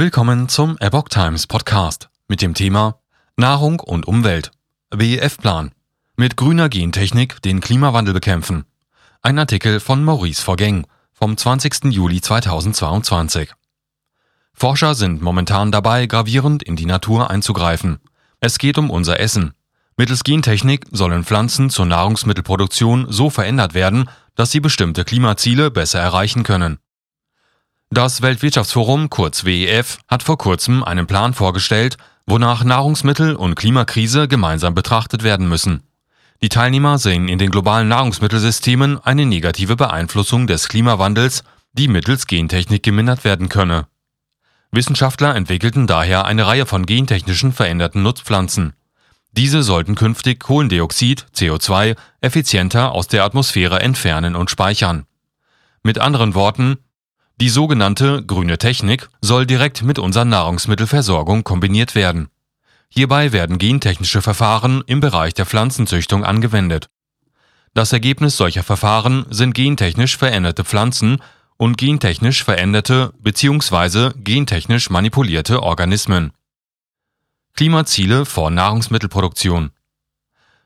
Willkommen zum Epoch Times Podcast mit dem Thema Nahrung und Umwelt. WEF-Plan. Mit grüner Gentechnik den Klimawandel bekämpfen. Ein Artikel von Maurice Vorgäng vom 20. Juli 2022. Forscher sind momentan dabei, gravierend in die Natur einzugreifen. Es geht um unser Essen. Mittels Gentechnik sollen Pflanzen zur Nahrungsmittelproduktion so verändert werden, dass sie bestimmte Klimaziele besser erreichen können. Das Weltwirtschaftsforum, kurz WEF, hat vor kurzem einen Plan vorgestellt, wonach Nahrungsmittel und Klimakrise gemeinsam betrachtet werden müssen. Die Teilnehmer sehen in den globalen Nahrungsmittelsystemen eine negative Beeinflussung des Klimawandels, die mittels Gentechnik gemindert werden könne. Wissenschaftler entwickelten daher eine Reihe von gentechnischen veränderten Nutzpflanzen. Diese sollten künftig Kohlendioxid, CO2, effizienter aus der Atmosphäre entfernen und speichern. Mit anderen Worten, die sogenannte grüne Technik soll direkt mit unserer Nahrungsmittelversorgung kombiniert werden. Hierbei werden gentechnische Verfahren im Bereich der Pflanzenzüchtung angewendet. Das Ergebnis solcher Verfahren sind gentechnisch veränderte Pflanzen und gentechnisch veränderte bzw. gentechnisch manipulierte Organismen. Klimaziele vor Nahrungsmittelproduktion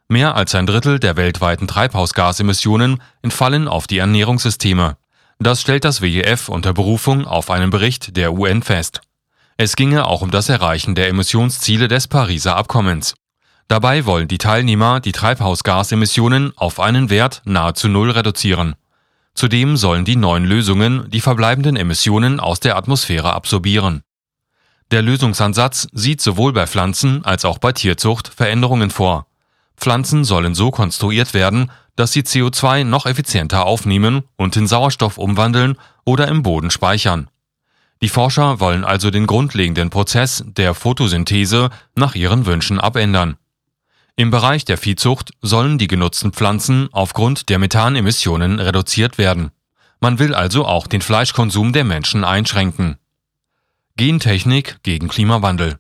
Mehr als ein Drittel der weltweiten Treibhausgasemissionen entfallen auf die Ernährungssysteme. Das stellt das WEF unter Berufung auf einen Bericht der UN fest. Es ginge auch um das Erreichen der Emissionsziele des Pariser Abkommens. Dabei wollen die Teilnehmer die Treibhausgasemissionen auf einen Wert nahezu null reduzieren. Zudem sollen die neuen Lösungen die verbleibenden Emissionen aus der Atmosphäre absorbieren. Der Lösungsansatz sieht sowohl bei Pflanzen als auch bei Tierzucht Veränderungen vor. Pflanzen sollen so konstruiert werden, dass sie CO2 noch effizienter aufnehmen und in Sauerstoff umwandeln oder im Boden speichern. Die Forscher wollen also den grundlegenden Prozess der Photosynthese nach ihren Wünschen abändern. Im Bereich der Viehzucht sollen die genutzten Pflanzen aufgrund der Methanemissionen reduziert werden. Man will also auch den Fleischkonsum der Menschen einschränken. Gentechnik gegen Klimawandel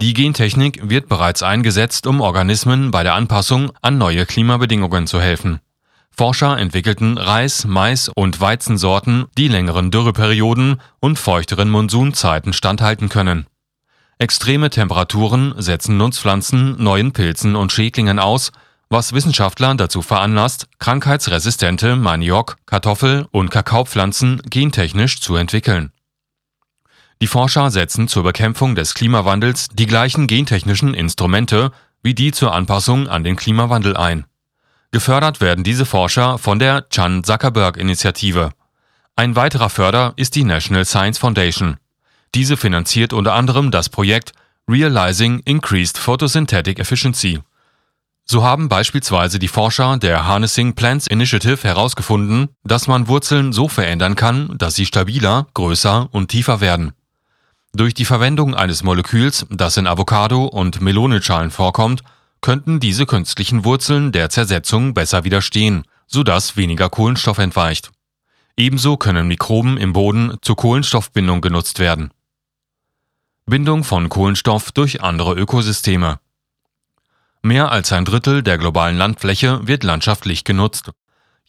die Gentechnik wird bereits eingesetzt, um Organismen bei der Anpassung an neue Klimabedingungen zu helfen. Forscher entwickelten Reis, Mais und Weizensorten, die längeren Dürreperioden und feuchteren Monsunzeiten standhalten können. Extreme Temperaturen setzen Nutzpflanzen neuen Pilzen und Schädlingen aus, was Wissenschaftler dazu veranlasst, krankheitsresistente Maniok, Kartoffel und Kakaopflanzen gentechnisch zu entwickeln. Die Forscher setzen zur Bekämpfung des Klimawandels die gleichen gentechnischen Instrumente wie die zur Anpassung an den Klimawandel ein. Gefördert werden diese Forscher von der Chan Zuckerberg Initiative. Ein weiterer Förder ist die National Science Foundation. Diese finanziert unter anderem das Projekt Realizing Increased Photosynthetic Efficiency. So haben beispielsweise die Forscher der Harnessing Plants Initiative herausgefunden, dass man Wurzeln so verändern kann, dass sie stabiler, größer und tiefer werden. Durch die Verwendung eines Moleküls, das in Avocado- und Melonenschalen vorkommt, könnten diese künstlichen Wurzeln der Zersetzung besser widerstehen, sodass weniger Kohlenstoff entweicht. Ebenso können Mikroben im Boden zur Kohlenstoffbindung genutzt werden. Bindung von Kohlenstoff durch andere Ökosysteme. Mehr als ein Drittel der globalen Landfläche wird landschaftlich genutzt.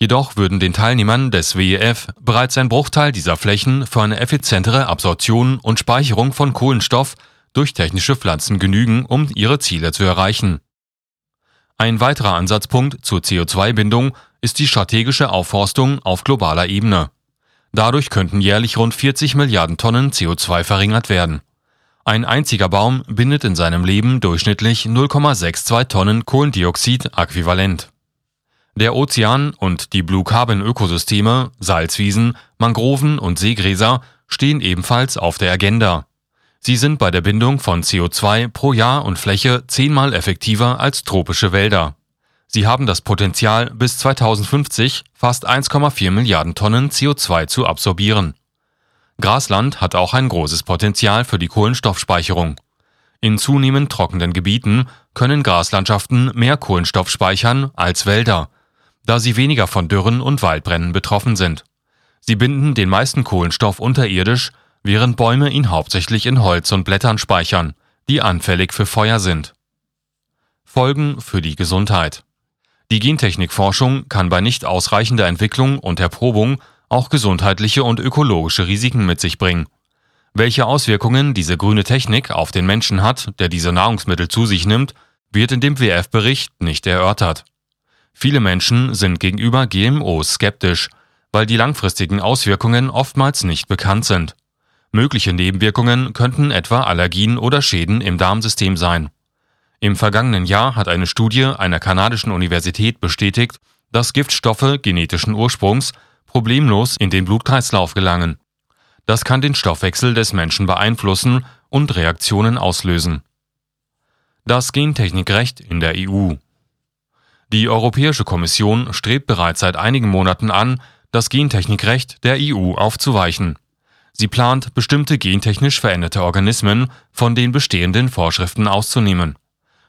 Jedoch würden den Teilnehmern des WEF bereits ein Bruchteil dieser Flächen für eine effizientere Absorption und Speicherung von Kohlenstoff durch technische Pflanzen genügen, um ihre Ziele zu erreichen. Ein weiterer Ansatzpunkt zur CO2-Bindung ist die strategische Aufforstung auf globaler Ebene. Dadurch könnten jährlich rund 40 Milliarden Tonnen CO2 verringert werden. Ein einziger Baum bindet in seinem Leben durchschnittlich 0,62 Tonnen Kohlendioxid äquivalent. Der Ozean und die Blue Carbon Ökosysteme, Salzwiesen, Mangroven und Seegräser stehen ebenfalls auf der Agenda. Sie sind bei der Bindung von CO2 pro Jahr und Fläche zehnmal effektiver als tropische Wälder. Sie haben das Potenzial, bis 2050 fast 1,4 Milliarden Tonnen CO2 zu absorbieren. Grasland hat auch ein großes Potenzial für die Kohlenstoffspeicherung. In zunehmend trockenen Gebieten können Graslandschaften mehr Kohlenstoff speichern als Wälder, da sie weniger von Dürren und Waldbränden betroffen sind. Sie binden den meisten Kohlenstoff unterirdisch, während Bäume ihn hauptsächlich in Holz und Blättern speichern, die anfällig für Feuer sind. Folgen für die Gesundheit. Die Gentechnikforschung kann bei nicht ausreichender Entwicklung und Erprobung auch gesundheitliche und ökologische Risiken mit sich bringen. Welche Auswirkungen diese grüne Technik auf den Menschen hat, der diese Nahrungsmittel zu sich nimmt, wird in dem WF-Bericht nicht erörtert. Viele Menschen sind gegenüber GMOs skeptisch, weil die langfristigen Auswirkungen oftmals nicht bekannt sind. Mögliche Nebenwirkungen könnten etwa Allergien oder Schäden im Darmsystem sein. Im vergangenen Jahr hat eine Studie einer kanadischen Universität bestätigt, dass Giftstoffe genetischen Ursprungs problemlos in den Blutkreislauf gelangen. Das kann den Stoffwechsel des Menschen beeinflussen und Reaktionen auslösen. Das Gentechnikrecht in der EU. Die Europäische Kommission strebt bereits seit einigen Monaten an, das Gentechnikrecht der EU aufzuweichen. Sie plant, bestimmte gentechnisch veränderte Organismen von den bestehenden Vorschriften auszunehmen.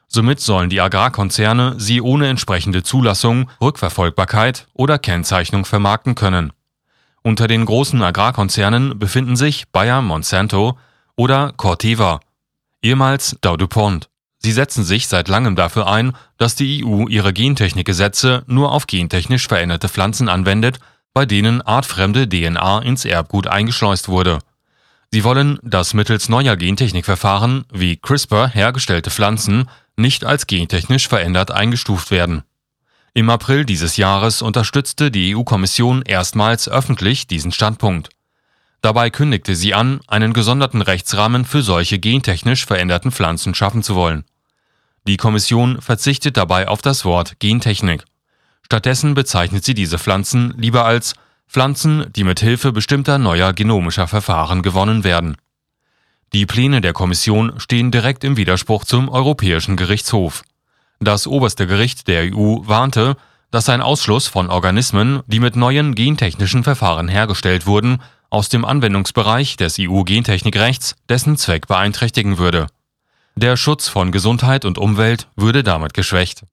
Somit sollen die Agrarkonzerne sie ohne entsprechende Zulassung, Rückverfolgbarkeit oder Kennzeichnung vermarkten können. Unter den großen Agrarkonzernen befinden sich Bayer Monsanto oder Corteva, ehemals Dow DuPont. Sie setzen sich seit langem dafür ein, dass die EU ihre Gentechnikgesetze nur auf gentechnisch veränderte Pflanzen anwendet, bei denen artfremde DNA ins Erbgut eingeschleust wurde. Sie wollen, dass mittels neuer Gentechnikverfahren wie CRISPR hergestellte Pflanzen nicht als gentechnisch verändert eingestuft werden. Im April dieses Jahres unterstützte die EU-Kommission erstmals öffentlich diesen Standpunkt. Dabei kündigte sie an, einen gesonderten Rechtsrahmen für solche gentechnisch veränderten Pflanzen schaffen zu wollen. Die Kommission verzichtet dabei auf das Wort Gentechnik. Stattdessen bezeichnet sie diese Pflanzen lieber als Pflanzen, die mit Hilfe bestimmter neuer genomischer Verfahren gewonnen werden. Die Pläne der Kommission stehen direkt im Widerspruch zum Europäischen Gerichtshof. Das oberste Gericht der EU warnte, dass ein Ausschluss von Organismen, die mit neuen gentechnischen Verfahren hergestellt wurden, aus dem Anwendungsbereich des EU-Gentechnikrechts dessen Zweck beeinträchtigen würde. Der Schutz von Gesundheit und Umwelt würde damit geschwächt